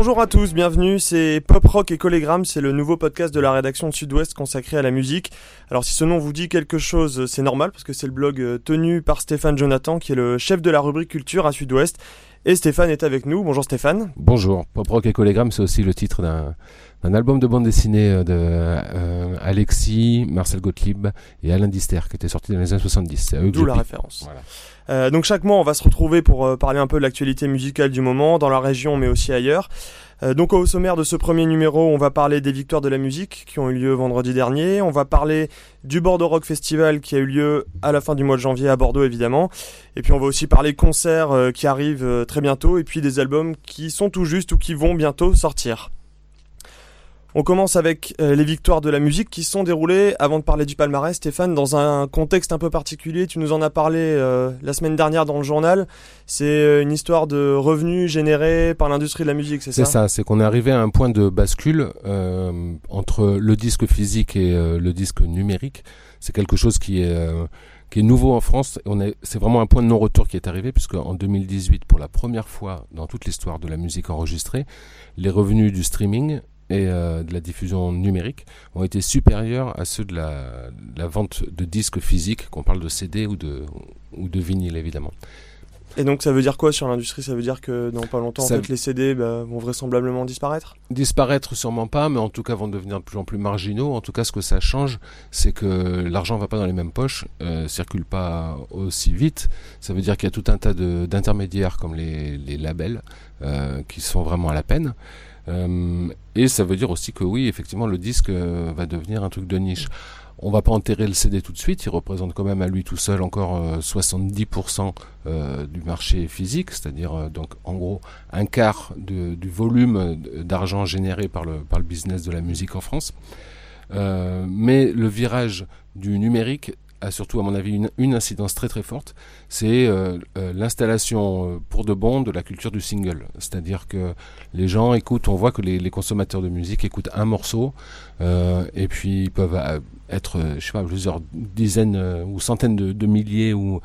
Bonjour à tous, bienvenue, c'est Pop Rock et Collégramme, c'est le nouveau podcast de la rédaction de Sud-Ouest consacré à la musique. Alors si ce nom vous dit quelque chose, c'est normal parce que c'est le blog euh, tenu par Stéphane Jonathan qui est le chef de la rubrique culture à Sud-Ouest. Et Stéphane est avec nous. Bonjour Stéphane. Bonjour. Pop Rock et Collégramme, c'est aussi le titre d'un un album de bande dessinée euh, de euh, Alexis, Marcel Gottlieb et Alain Dister qui était sorti dans les années 70. D'où la référence. Euh, donc chaque mois, on va se retrouver pour parler un peu de l'actualité musicale du moment, dans la région mais aussi ailleurs. donc au sommaire de ce premier numéro, on va parler des victoires de la musique qui ont eu lieu vendredi dernier. On va parler du Bordeaux Rock Festival qui a eu lieu à la fin du mois de janvier à Bordeaux évidemment. Et puis on va aussi parler concerts qui arrivent très bientôt et puis des albums qui sont tout juste ou qui vont bientôt sortir. On commence avec euh, les victoires de la musique qui sont déroulées, avant de parler du palmarès, Stéphane, dans un contexte un peu particulier. Tu nous en as parlé euh, la semaine dernière dans le journal. C'est euh, une histoire de revenus générés par l'industrie de la musique, c'est ça C'est ça, c'est qu'on est arrivé à un point de bascule entre le disque physique et le disque numérique. C'est quelque chose qui est qui est nouveau en France. On est, c'est vraiment un point de non-retour qui est arrivé, puisque en 2018, pour la première fois dans toute l'histoire de la musique enregistrée, les revenus du streaming et euh, de la diffusion numérique ont été supérieurs à ceux de la, la vente de disques physiques, qu'on parle de CD ou de, ou de vinyle évidemment. Et donc ça veut dire quoi sur l'industrie? Ça veut dire que dans pas longtemps, en fait, les CD bah, vont vraisemblablement disparaître? Disparaître sûrement pas, mais en tout cas vont devenir de plus en plus marginaux. En tout cas, ce que ça change, c'est que l'argent va pas dans les mêmes poches, euh, circule pas aussi vite. Ça veut dire qu'il y a tout un tas d'intermédiaires comme les, les labels euh, qui sont vraiment à la peine. Euh, et ça veut dire aussi que oui, effectivement, le disque euh, va devenir un truc de niche. On va pas enterrer le CD tout de suite, il représente quand même à lui tout seul encore 70% euh, du marché physique, c'est-à-dire donc en gros un quart du volume d'argent généré par le, par le business de la musique en France. mais le virage du numérique a surtout, à mon avis, une, incidence très très forte, c'est euh, euh, l'installation euh, pour de bon de la culture du single. C'est-à-dire que les gens écoutent, on voit que les, consommateurs de musique écoutent un morceau, et puis ils peuvent être, je sais pas, plusieurs dizaines ou centaines de, de milliers ou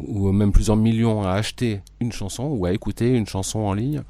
ou même plusieurs millions à acheter une chanson ou à écouter une chanson en ligne.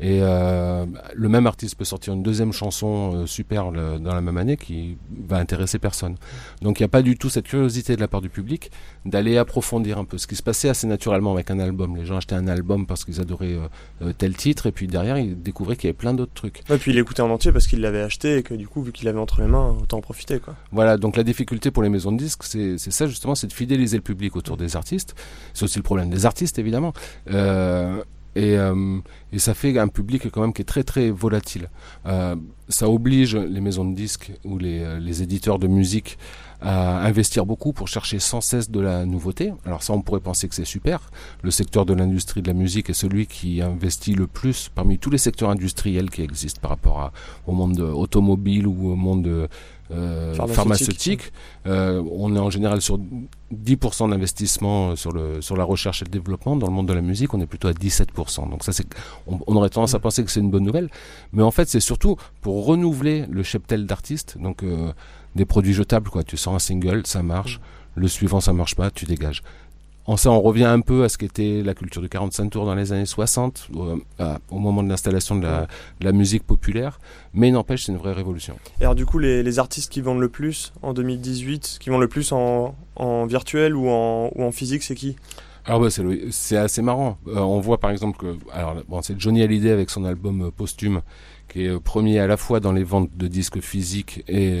Et euh, le même artiste peut sortir une deuxième chanson euh, super dans la même année qui va intéresser personne. Donc il n'y a pas du tout cette curiosité de la part du public d'aller approfondir un peu ce qui se passait assez naturellement avec un album. Les gens achetaient un album parce qu'ils adoraient euh, tel titre et puis derrière ils découvraient qu'il y avait plein d'autres trucs. Et puis il l'écoutait en entier parce qu'il l'avait acheté et que du coup vu qu'il l'avait entre les mains autant en profiter quoi. Voilà donc la difficulté pour les maisons de disques c'est ça justement c'est de fidéliser le public autour des artistes c'est aussi le problème des artistes, évidemment. Euh, et, euh, et, ça fait un public quand même qui est très très volatile. Euh, ça oblige les maisons de disques ou les, les, éditeurs de musique à investir beaucoup pour chercher sans cesse de la nouveauté. Alors ça, on pourrait penser que c'est super. Le secteur de l'industrie de la musique est celui qui investit le plus parmi tous les secteurs industriels qui existent par rapport au monde automobile ou au monde euh, pharmaceutique. Euh, on est en général sur 10% d'investissement sur, le, sur la recherche et le développement. Dans le monde de la musique, on est plutôt à 17%. Donc ça, c'est, on, aurait tendance à penser que c'est une bonne nouvelle. Mais en fait, c'est surtout pour renouveler le cheptel d'artistes. Donc euh, des produits jetables, quoi. Tu sors un single, ça marche. Le suivant, ça marche pas, tu dégages. En ça, on revient un peu à ce qu'était la culture du 45 tours dans les années 60, euh, au moment de l'installation de, la, musique populaire. Mais il n'empêche, c'est une vraie révolution. Et alors, du coup, les, artistes qui vendent le plus en 2018, qui vendent le plus en, virtuel ou en, ou en physique, c'est qui? Alors bah, c'est assez marrant. Euh, on voit par exemple que alors bon, c'est Johnny Hallyday avec son album euh, posthume qui est premier à la fois dans les ventes de disques physiques et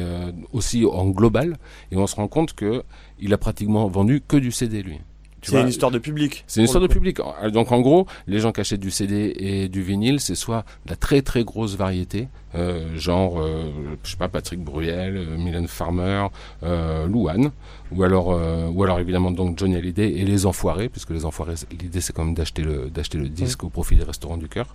aussi en global et on se rend compte que il a pratiquement vendu que du CD lui. C'est une histoire de public. C'est une histoire de public. Donc en gros, les gens qui achètent du CD et du vinyle, c'est soit de la très très grosse variété, euh, genre, euh, je sais pas, Patrick Bruel, euh, Mylène Farmer, euh, Louane, ou alors, euh, ou alors évidemment donc Johnny Hallyday et les Enfoirés, puisque les Enfoirés, l'idée c'est quand même d'acheter le d'acheter le disque au profit des restaurants du cœur.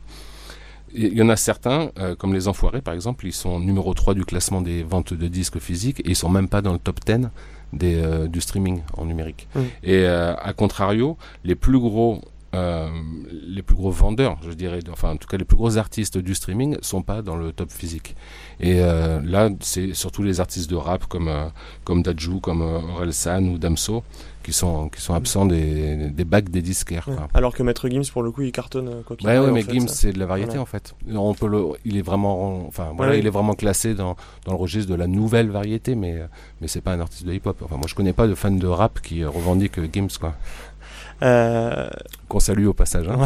Il y en a certains, euh, comme les Enfoirés par exemple, ils sont numéro 3 du classement des ventes de disques physiques et ils sont même pas dans le top 10 des, euh, du streaming en numérique. Et euh, à contrario, les plus gros euh, les plus gros vendeurs, je dirais, enfin en tout cas les plus gros artistes du streaming sont pas dans le top physique. Et euh, là, c'est surtout les artistes de rap comme euh, comme Dajou, comme Orelsan ou Damso qui sont qui sont absents des, des bacs des disquaires. Alors que Maître Gims pour le coup il cartonne quoi. ouais, ouais mais Gims c'est de la variété en fait. On peut le, il est vraiment, enfin voilà, il est vraiment classé dans dans le registre de la nouvelle variété, mais mais c'est pas un artiste de hip-hop. Enfin moi je connais pas de fans de rap qui revendiquent Gims quoi. Euh... Qu'on salue au passage. Hein.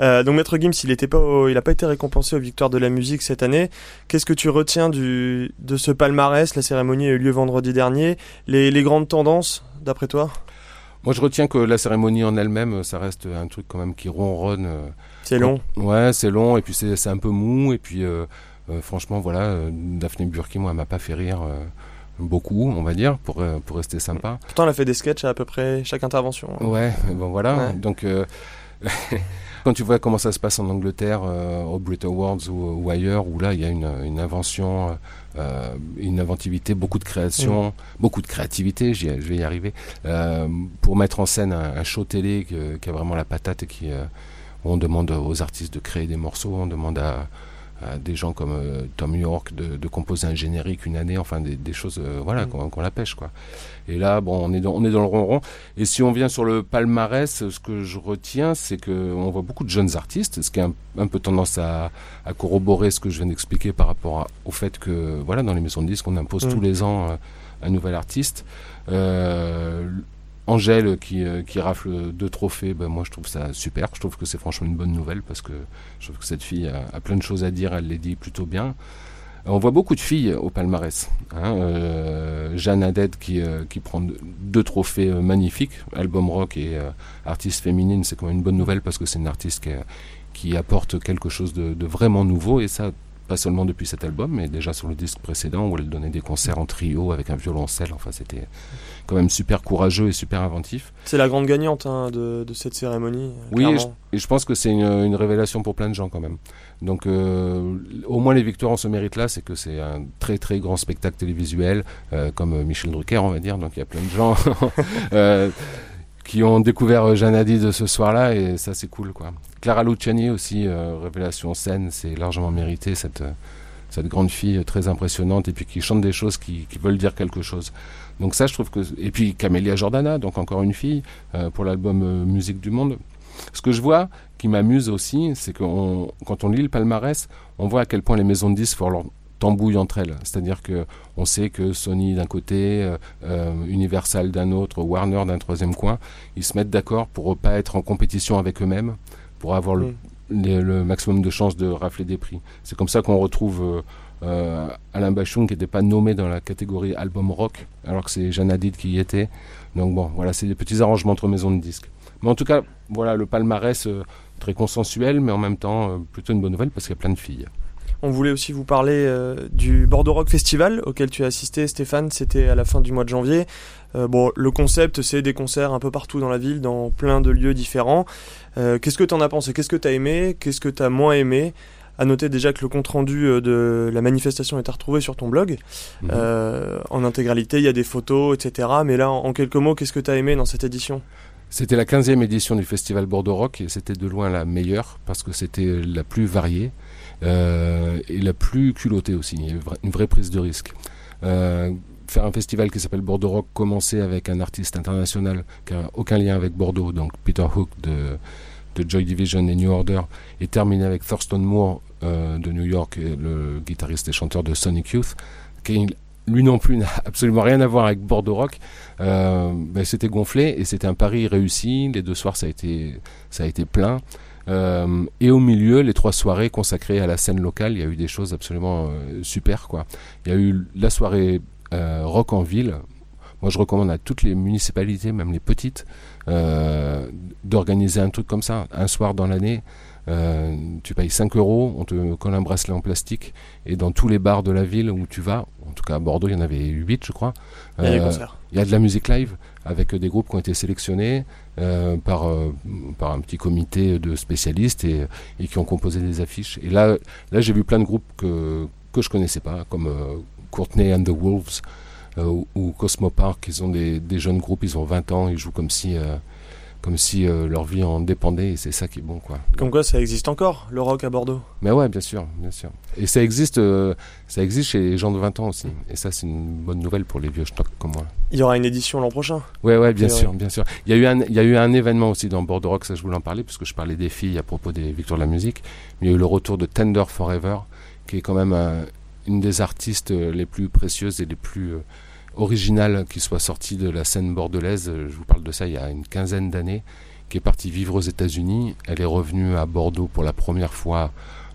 Euh, donc Maître Gims, il n'a pas, il a pas été récompensé aux Victoires de la musique cette année. Qu'est-ce que tu retiens du, de ce palmarès? La cérémonie a eu lieu vendredi dernier. Les, les grandes tendances, d'après toi? Moi, je retiens que la cérémonie en elle-même, ça reste un truc quand même qui ronronne. Euh, c'est long. Ouais, c'est long et puis c'est un peu mou et puis euh, franchement, voilà, Daphné Burki, moi, elle m'a pas fait rire beaucoup, on va dire, pour, euh, pour rester sympa. Pourtant, elle a fait des sketchs à, peu près chaque intervention. Hein. Ouais, bon voilà. Donc, euh, quand tu vois comment ça se passe en Angleterre, euh, au Brit Awards ou, ailleurs, où là, il y a une, une invention, une inventivité, beaucoup de création, mm. beaucoup de créativité, je vais y arriver, pour mettre en scène un, show télé qui a vraiment la patate et qui. on demande aux artistes de créer des morceaux, on demande à des gens comme euh, Tom York de, de, composer un générique une année, enfin des, des choses euh, voilà mm. qu'on la pêche quoi. Et là bon on est dans, on est dans le ronron. Et si on vient sur le palmarès, ce que je retiens c'est que on voit beaucoup de jeunes artistes, ce qui a un, peu tendance à, à, corroborer ce que je viens d'expliquer par rapport au fait que voilà dans les maisons de disques on impose mm. tous les ans euh, un nouvel artiste. Euh, Angèle qui, euh, qui rafle deux trophées, ben moi je trouve ça super. Je trouve que c'est franchement une bonne nouvelle parce que je trouve que cette fille a, plein de choses à dire, elle les dit plutôt bien. On voit beaucoup de filles au palmarès. Hein, euh, Jeanne Haddad qui, euh, qui prend deux trophées magnifiques, album rock et artiste féminine, c'est quand même une bonne nouvelle parce que c'est une artiste qui, qui apporte quelque chose de, de, vraiment nouveau et ça pas seulement depuis cet album, mais déjà sur le disque précédent où elle donnait des concerts en trio avec un violoncelle. Enfin, c'était quand même super courageux et super inventif. C'est la grande gagnante hein, de, de, cette cérémonie. Oui, et je, pense que c'est une, une, révélation pour plein de gens quand même. Donc, euh, au moins les victoires en ce mérite-là, c'est que c'est un très très grand spectacle télévisuel, euh, comme Michel Drucker, on va dire. Donc, il y a plein de gens. euh, qui ont découvert euh, Jeanne de ce soir-là et ça c'est cool quoi. Clara Luciani aussi, euh, révélation scène, c'est largement mérité cette, euh, cette grande fille très impressionnante et puis qui chante des choses qui, qui, veulent dire quelque chose. Donc ça je trouve que... Et puis Camélia Jordana, donc encore une fille pour l'album Musique du Monde. Ce que je vois qui m'amuse aussi, c'est que quand on lit le palmarès, on voit à quel point les maisons de disques font leur, tambouillent entre elles. C'est-à-dire que on sait que Sony d'un côté, euh, euh, Universal d'un autre, Warner d'un troisième coin, ils se mettent d'accord pour ne pas être en compétition avec eux-mêmes, pour avoir le, mm. le, maximum de chances de rafler des prix. C'est comme ça qu'on retrouve euh, Alain Bachung qui n'était pas nommé dans la catégorie album rock, alors que c'est Jeanne Hadid qui y était. Donc bon, voilà, c'est des petits arrangements entre maisons de disques. Mais en tout cas, voilà, le palmarès très consensuel, mais en même temps plutôt une bonne nouvelle parce qu'il y a plein de filles. On voulait aussi vous parler euh, du Bordeaux Rock Festival auquel tu as assisté, Stéphane. C'était à la fin du mois de janvier. Euh, bon, le concept, c'est des concerts un peu partout dans la ville, dans plein de lieux différents. Euh, qu'est-ce que tu en as pensé? Qu'est-ce que tu as aimé? Qu'est-ce que tu as moins aimé? À noter déjà que le compte rendu de la manifestation est à retrouver sur ton blog mhm. en intégralité. Il y a des photos, etc. Mais là, en, quelques mots, qu'est-ce que tu as aimé dans cette édition? C'était la 15e édition du festival Bordeaux Rock et c'était de loin la meilleure parce que c'était la plus variée et la plus culottée aussi, une vraie prise de risque. Euh, faire un festival qui s'appelle Bordeaux Rock, commencer avec un artiste international qui n'a aucun lien avec Bordeaux, donc Peter Hook de, de Joy Division et New Order, et terminer avec Thurston Moore euh, de New York, le guitariste et chanteur de Sonic Youth, qui lui non plus n'a absolument rien à voir avec Bordeaux Rock. Euh, ben, c'était gonflé et c'était un pari réussi. Les deux soirs, ça a été, ça a été plein. Euh, et au milieu, les trois soirées consacrées à la scène locale, il y a eu des choses absolument euh, super. Quoi. Il y a eu la soirée euh, rock en ville. Moi, je recommande à toutes les municipalités, même les petites, d'organiser un truc comme ça, un soir dans l'année. tu payes 5 euros, on te colle un bracelet en plastique, et dans tous les bars de la ville où tu vas, en tout cas à Bordeaux, il y en avait 8, je crois. Il y a Il y a de la musique live avec des groupes qui ont été sélectionnés euh, par, euh, par un petit comité de spécialistes et, et, qui ont composé des affiches. Et là, là j'ai vu plein de groupes que, que je connaissais pas, comme euh, Courtney and the Wolves ou, Cosmo Park. Ils ont des, des, jeunes groupes, ils ont 20 ans, ils jouent comme si comme si euh, leur vie en dépendait et c'est ça qui est bon quoi. Comme quoi ça existe encore le rock à Bordeaux. Mais ouais, bien sûr, bien sûr. Et ça existe, euh, ça existe chez les gens de 20 ans aussi. Et ça c'est une bonne nouvelle pour les vieux stocks comme moi. Il y aura une édition l'an prochain. Ouais ouais, bien sûr, bien sûr. Il y a eu un, il y a eu un événement aussi dans Bordeaux Rock, ça je voulais en parler parce que je parlais des filles à propos des victoires de la musique. Il y a eu le retour de Tender Forever, qui est quand même une des artistes les plus précieuses et les plus originales qui soit sortie de la scène bordelaise. Je vous parle de ça il y a une quinzaine d'années qui est partie vivre aux États-Unis. Elle est revenue à Bordeaux pour la première fois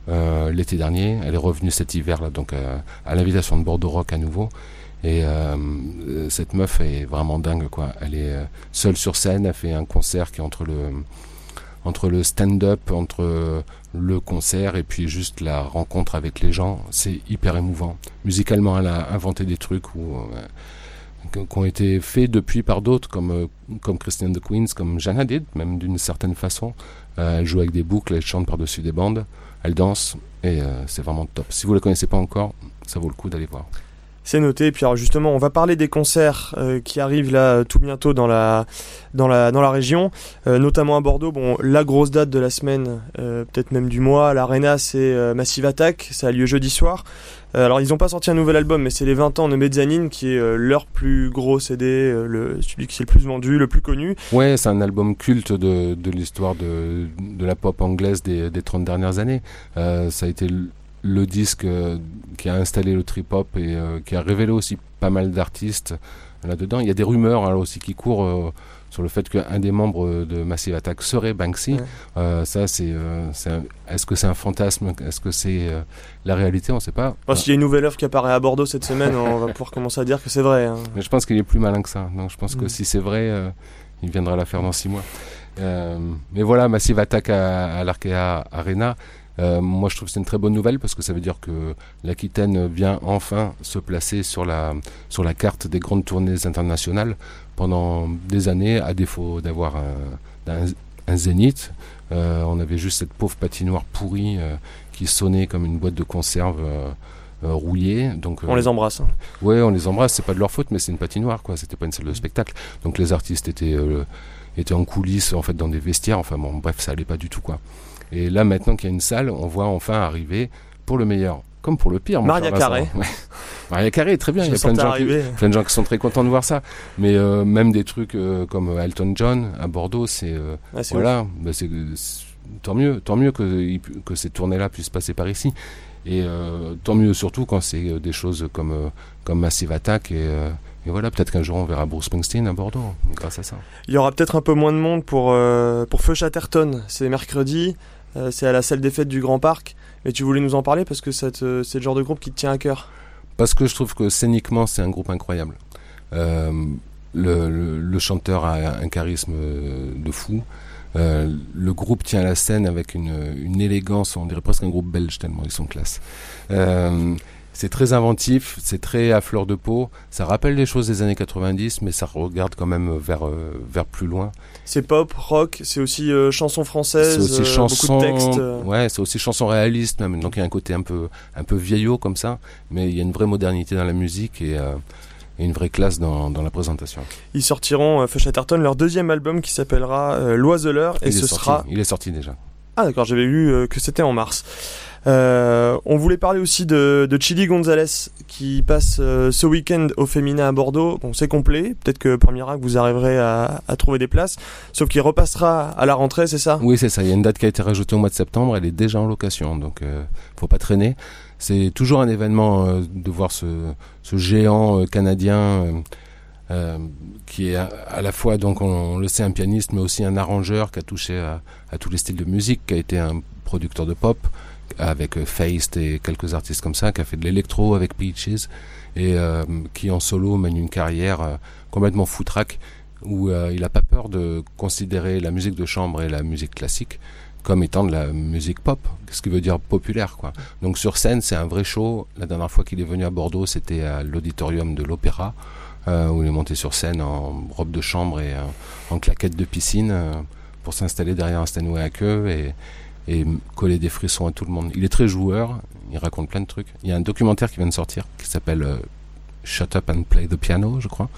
euh, l'été dernier. Elle est revenue cet hiver, là, donc euh, à l'invitation de Bordeaux Rock à nouveau. Et euh, cette meuf est vraiment dingue, quoi. Elle est seule sur scène. Elle fait un concert qui est entre le entre le stand-up, entre le concert et puis juste la rencontre avec les gens, c'est hyper émouvant. Musicalement, elle a inventé des trucs où qui ont été faits depuis par d'autres, comme, euh, comme Christian de Queens, comme Jeanne Hadid, même d'une certaine façon. Euh, elle joue avec des boucles, elle chante par-dessus des bandes, elle danse, et euh, c'est vraiment top. Si vous ne la connaissez pas encore, ça vaut le coup d'aller voir. C'est noté. Et puis alors justement, on va parler des concerts qui arrivent là tout bientôt dans la dans la dans la région, notamment à Bordeaux. Bon, la grosse date de la semaine, peut-être même du mois, l'Arena, c'est Massive Attack. Ça a lieu jeudi soir. Euh, alors ils n'ont pas sorti un nouvel album, mais c'est les 20 ans de Mezzanine qui est euh, leur plus gros CD, euh, le, celui qui est le plus vendu, le plus connu. Ouais, c'est un album culte de, de l'histoire de, de, la pop anglaise des, des 30 dernières années. ça a été le, disque qui a installé le trip-hop et qui a révélé aussi pas mal d'artistes là-dedans. Il y a des rumeurs alors aussi qui courent sur le fait qu'un des membres de Massive Attack serait Banksy. Euh, ça, c'est, euh, est-ce que c'est un fantasme? Est-ce que c'est euh, la réalité? On ne sait pas. S'il y a une nouvelle œuvre qui apparaît à Bordeaux cette semaine, on va pouvoir commencer à dire que c'est vrai. Hein. Mais je pense qu'il est plus malin que ça. Donc je pense que mm. si c'est vrai, il viendra la faire dans six mois. mais voilà, Massive Attack à, à l'Arkea Arena. Euh, moi, je trouve que c'est une très bonne nouvelle parce que ça veut dire que l'Aquitaine vient enfin se placer sur la, sur la carte des grandes tournées internationales pendant des années, à défaut d'avoir un, un, zénith. Euh, on avait juste cette pauvre patinoire pourrie euh, qui sonnait comme une boîte de conserve. rouillée. Donc, on les embrasse. Hein. Oui, on les embrasse. C'est pas de leur faute, mais c'est une patinoire, quoi. C'était pas une salle de spectacle. Donc les artistes étaient, étaient en coulisses, en fait, dans des vestiaires. Enfin bon, bref, ça allait pas du tout, quoi. Et là, maintenant qu'il y a une salle, on voit enfin arriver, pour le meilleur comme pour le pire. Maria Carré. Maria Carré est très bien. Il y a plein de, gens qui, plein de, gens qui, sont très contents de voir ça. Mais euh, même des trucs euh, comme Elton John à Bordeaux, c'est euh, ah, voilà, bah, tant mieux, tant mieux que, que ces tournées-là puissent passer par ici. Et tant mieux surtout quand c'est des choses comme comme Massive Attack et et voilà, peut-être qu'un jour on verra Bruce Springsteen à Bordeaux, grâce à ça. Il y aura peut-être un peu moins de monde pour, pour Feu Chatterton. C'est mercredi. Euh, c'est à la salle des fêtes du Grand Parc. Mais tu voulais nous en parler parce que c'est le genre de groupe qui te tient à cœur. Parce que je trouve que scéniquement, c'est un groupe incroyable. Euh, le, chanteur a un charisme de fou. Euh, le groupe tient la scène avec une, élégance, on dirait presque un groupe belge tellement ils sont classe. C'est très inventif, c'est très à fleur de peau. Ça rappelle les choses des années 90, mais ça regarde quand même vers, euh, vers plus loin. C'est pop, rock, c'est aussi euh, chanson française, aussi euh, beaucoup de textes. Ouais, c'est aussi chanson réaliste même. Donc il y a un côté un peu, un peu vieillot comme ça, mais il y a une vraie modernité dans la musique et, une vraie classe dans, dans, la présentation. Ils sortiront, Feu Chatterton, leur deuxième album qui s'appellera L'Oiseleur et ce sera. Il est sorti déjà. Ah d'accord, j'avais vu que c'était en mars. Euh, on voulait parler aussi de, de Chili Gonzalez qui passe euh, ce week-end au féminin à Bordeaux. Bon, c'est complet. Peut-être que pour Miracle, vous arriverez à, à trouver des places. Sauf qu'il repassera à la rentrée, c'est ça? Oui, c'est ça. Il y a une date qui a été rajoutée au mois de septembre. Elle est déjà en location, donc euh, faut pas traîner. C'est toujours un événement euh, de voir ce, ce géant canadien. Qui est à, la fois donc on, le sait un pianiste mais aussi un arrangeur qui a touché à, tous les styles de musique qui a été un producteur de pop avec euh, Feist et quelques artistes comme ça, qui a fait de l'électro avec Peaches et euh, qui en solo mène une carrière euh, complètement foutraque où il n'a pas peur de considérer la musique de chambre et la musique classique comme étant de la musique pop, ce qui veut dire populaire quoi. Donc sur scène, c'est un vrai show. La dernière fois qu'il est venu à Bordeaux, c'était à l'auditorium de l'Opéra, où il est monté sur scène en robe de chambre et en claquette de piscine pour s'installer derrière un Stanway à queue et, et coller des frissons à tout le monde. Il est très joueur, il raconte plein de trucs. Il y a un documentaire qui vient de sortir qui s'appelle euh, Shut Up and Play the Piano, je crois.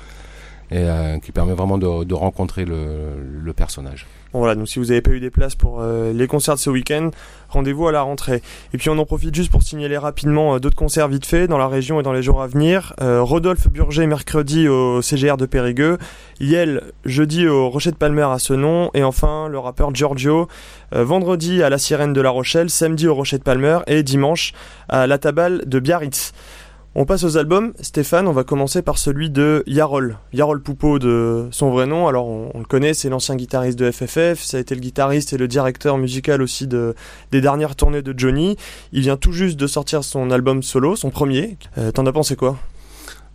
Et qui permet vraiment de, rencontrer le personnage voilà, donc si vous n'avez pas eu des places pour euh, les concerts de ce week-end, rendez-vous à la rentrée. Et puis on en profite juste pour signaler rapidement euh, d'autres concerts vite faits dans la région et dans les jours à venir. Euh, Rodolphe Burger mercredi au CGR de Périgueux, Yel jeudi au Rocher de Palmer à ce nom, et enfin le rappeur Giorgio vendredi à la Sirène de La Rochelle, samedi au Rocher de Palmer et dimanche à la Tabale de Biarritz. On passe aux albums. Stéphane, on va commencer par celui de Yarol. Yarol Poupeau de son vrai nom. Alors on, le connaît, c'est l'ancien guitariste de FFF. Ça a été le guitariste et le directeur musical aussi de, des dernières tournées de Johnny. Il vient tout juste de sortir son album solo, son premier. Euh, t'en as pensé quoi?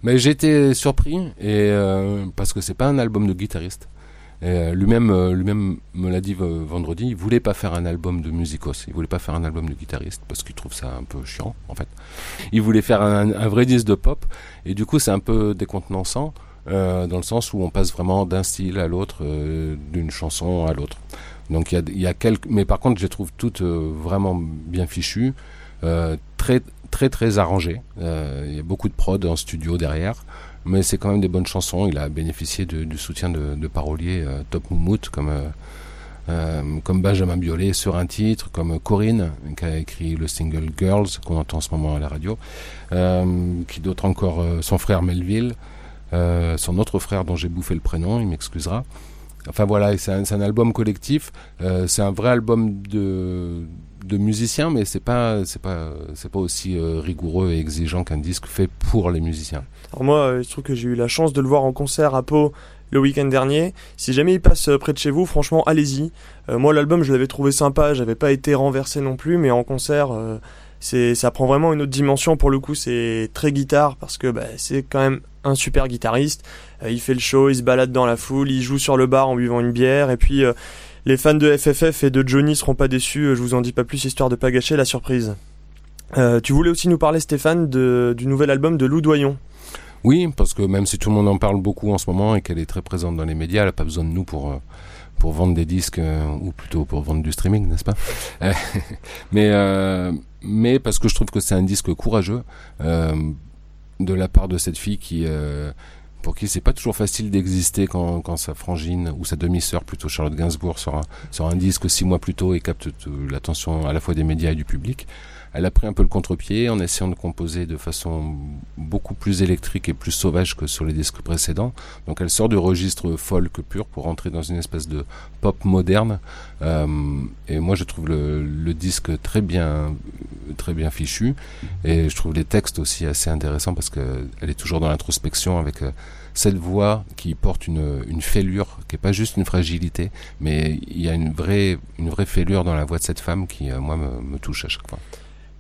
Mais j'ai été surpris euh, parce que c'est pas un album de guitariste. Euh, lui-même, euh, lui-même me l'a dit vendredi. Il voulait pas faire un album de musicos. Il voulait pas faire un album de guitariste parce qu'il trouve ça un peu chiant, en fait. Il voulait faire un, vrai disque de pop. Et du coup, c'est un peu décontenançant euh, dans le sens où on passe vraiment d'un style à l'autre, d'une chanson à l'autre. Donc il y a, y a, quelques, mais par contre, je les trouve toutes vraiment bien fichues, très très très arrangées. Il y a beaucoup de prod en studio derrière mais c'est quand même des bonnes chansons. Il a bénéficié du soutien de, paroliers euh, top moumout comme euh, euh, comme Benjamin Biolay sur un titre, comme Corinne qui a écrit le single Girls qu'on entend en ce moment à la radio, qui d'autre encore son frère Melville, son autre frère dont j'ai bouffé le prénom, il m'excusera. Enfin voilà, c'est un, album collectif, c'est un vrai album de de musiciens, mais c'est pas c'est pas c'est pas aussi rigoureux et exigeant qu'un disque fait pour les musiciens. Alors moi, euh, je trouve que j'ai eu la chance de le voir en concert à Pau le week-end dernier. Si jamais il passe euh, près de chez vous, franchement, allez-y. Euh, moi, l'album, je l'avais trouvé sympa, j'avais pas été renversé non plus, mais en concert, c'est ça prend vraiment une autre dimension. Pour le coup, c'est très guitare parce que bah, c'est quand même un super guitariste. il fait le show, il se balade dans la foule, il joue sur le bar en buvant une bière, et puis les fans de FFF et de Johnny seront pas déçus. je vous en dis pas plus histoire de pas gâcher la surprise. tu voulais aussi nous parler, Stéphane, du nouvel album de Lou Doyon. Oui, parce que même si tout le monde en parle beaucoup en ce moment et qu'elle est très présente dans les médias, elle n'a pas besoin de nous pour euh, pour vendre des disques euh, ou plutôt pour vendre du streaming, n'est-ce pas? Euh, Mais mais parce que je trouve que c'est un disque courageux de la part de cette fille qui pour qui c'est pas toujours facile d'exister quand, quand sa frangine ou sa demi-sœur plutôt Charlotte Gainsbourg sort un, sort un disque six mois plus tôt et capte l'attention à la fois des médias et du public elle a pris un peu le contre-pied en essayant de composer de façon beaucoup plus électrique et plus sauvage que sur les disques précédents. Donc elle sort du registre folk pur pour entrer dans une espèce de pop moderne. Euh, et moi je trouve le, le, disque très bien, très bien fichu. Et je trouve les textes aussi assez intéressants parce qu'elle est toujours dans l'introspection avec euh, cette voix qui porte une, une fêlure, qui est pas juste une fragilité, mais il y a une vraie, une vraie fêlure dans la voix de cette femme qui, euh, moi, me, me touche à chaque fois.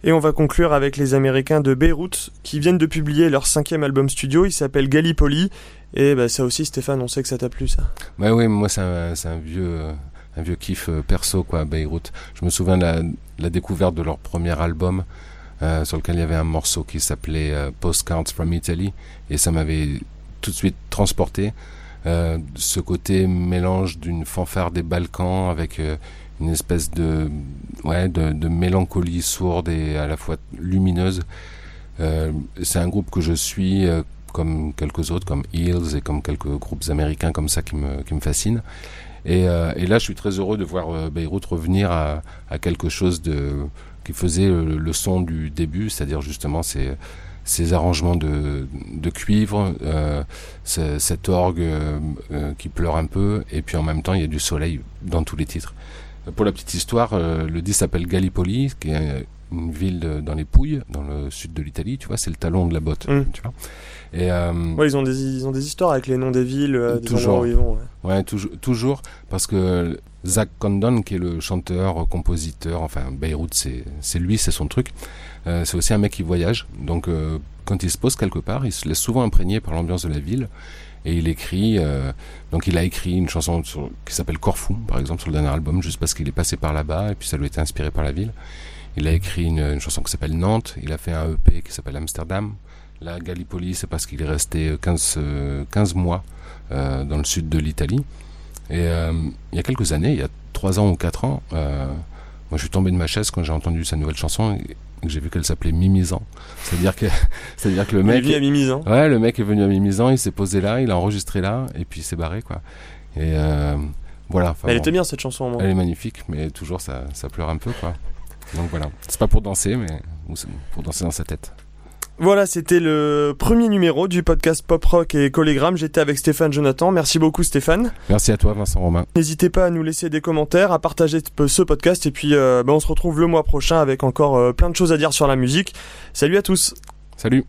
Et on va conclure avec les Américains de Beyrouth qui viennent de publier leur cinquième album studio. Il s'appelle Gallipoli. Et bah, ça aussi, Stéphane, on sait que ça t'a plu, ça. Ouais, oui, moi, c'est un, un, vieux, un vieux kiff euh, perso, quoi, Beyrouth. Je me souviens de la, la découverte de leur premier album, euh, sur lequel il y avait un morceau qui s'appelait euh, Postcards from Italy. Et ça m'avait tout de suite transporté. Euh, ce côté mélange d'une fanfare des Balkans avec une espèce de, ouais, de, de, mélancolie sourde et à la fois lumineuse. Euh, c'est un groupe que je suis euh, comme quelques autres, comme Hills et comme quelques groupes américains comme ça qui me, qui me fascinent. Et, euh, et là, je suis très heureux de voir euh, Beyrouth revenir à, à, quelque chose de, qui faisait le, le son du début, c'est-à-dire justement ces, ces arrangements de, de cuivre, euh, cet orgue euh, qui pleure un peu, et puis en même temps, il y a du soleil dans tous les titres. Pour la petite histoire, euh, le disque s'appelle Gallipoli, qui est une ville dans les Pouilles, dans le sud de l'Italie, tu vois, c'est le talon de la botte, mm. tu vois. Et euh, ouais, ils ont des ils ont des histoires avec les noms des villes, euh, toujours, où ils vont. Ouais, ouais toujours, toujours, parce que Zach Condon, qui est le chanteur, compositeur, enfin Beyrouth, c'est lui, c'est son truc. Euh, c'est aussi un mec qui voyage, donc euh, quand il se pose quelque part, il se laisse souvent imprégner par l'ambiance de la ville. Et il écrit euh, donc il a écrit une chanson qui s'appelle Corfou par exemple sur le dernier album juste parce qu'il est passé par là-bas et puis ça lui était inspiré par la ville. Il a écrit une, chanson qui s'appelle Nantes. Il a fait un EP qui s'appelle Amsterdam. La Gallipoli c'est parce qu'il est resté 15 15 mois dans le sud de l'Italie et euh, il y a quelques années il y a trois ans ou quatre ans euh, Moi, je suis tombé de ma chaise quand j'ai entendu sa nouvelle chanson et que j'ai vu qu'elle s'appelait Mimizan. C'est-à-dire que, c'est-à-dire que le mec. Il est venu à Mimizan. Ouais, le mec est venu à Mimizan, il s'est posé là, il a enregistré là, et puis il s'est barré, quoi. Et euh, voilà. Elle était bien cette chanson. Moi. Elle est magnifique, mais toujours ça, ça pleure un peu, quoi. Donc voilà. C'est pas pour danser, mais pour danser dans sa tête. Voilà, c'était le premier numéro du podcast Pop Rock et Collégramme. J'étais avec Stéphane Jonathan. Merci beaucoup Stéphane. Merci à toi Vincent Romain. N'hésitez pas à nous laisser des commentaires, à partager ce podcast et puis euh, ben, on se retrouve le mois prochain avec encore euh, plein de choses à dire sur la musique. Salut à tous. Salut.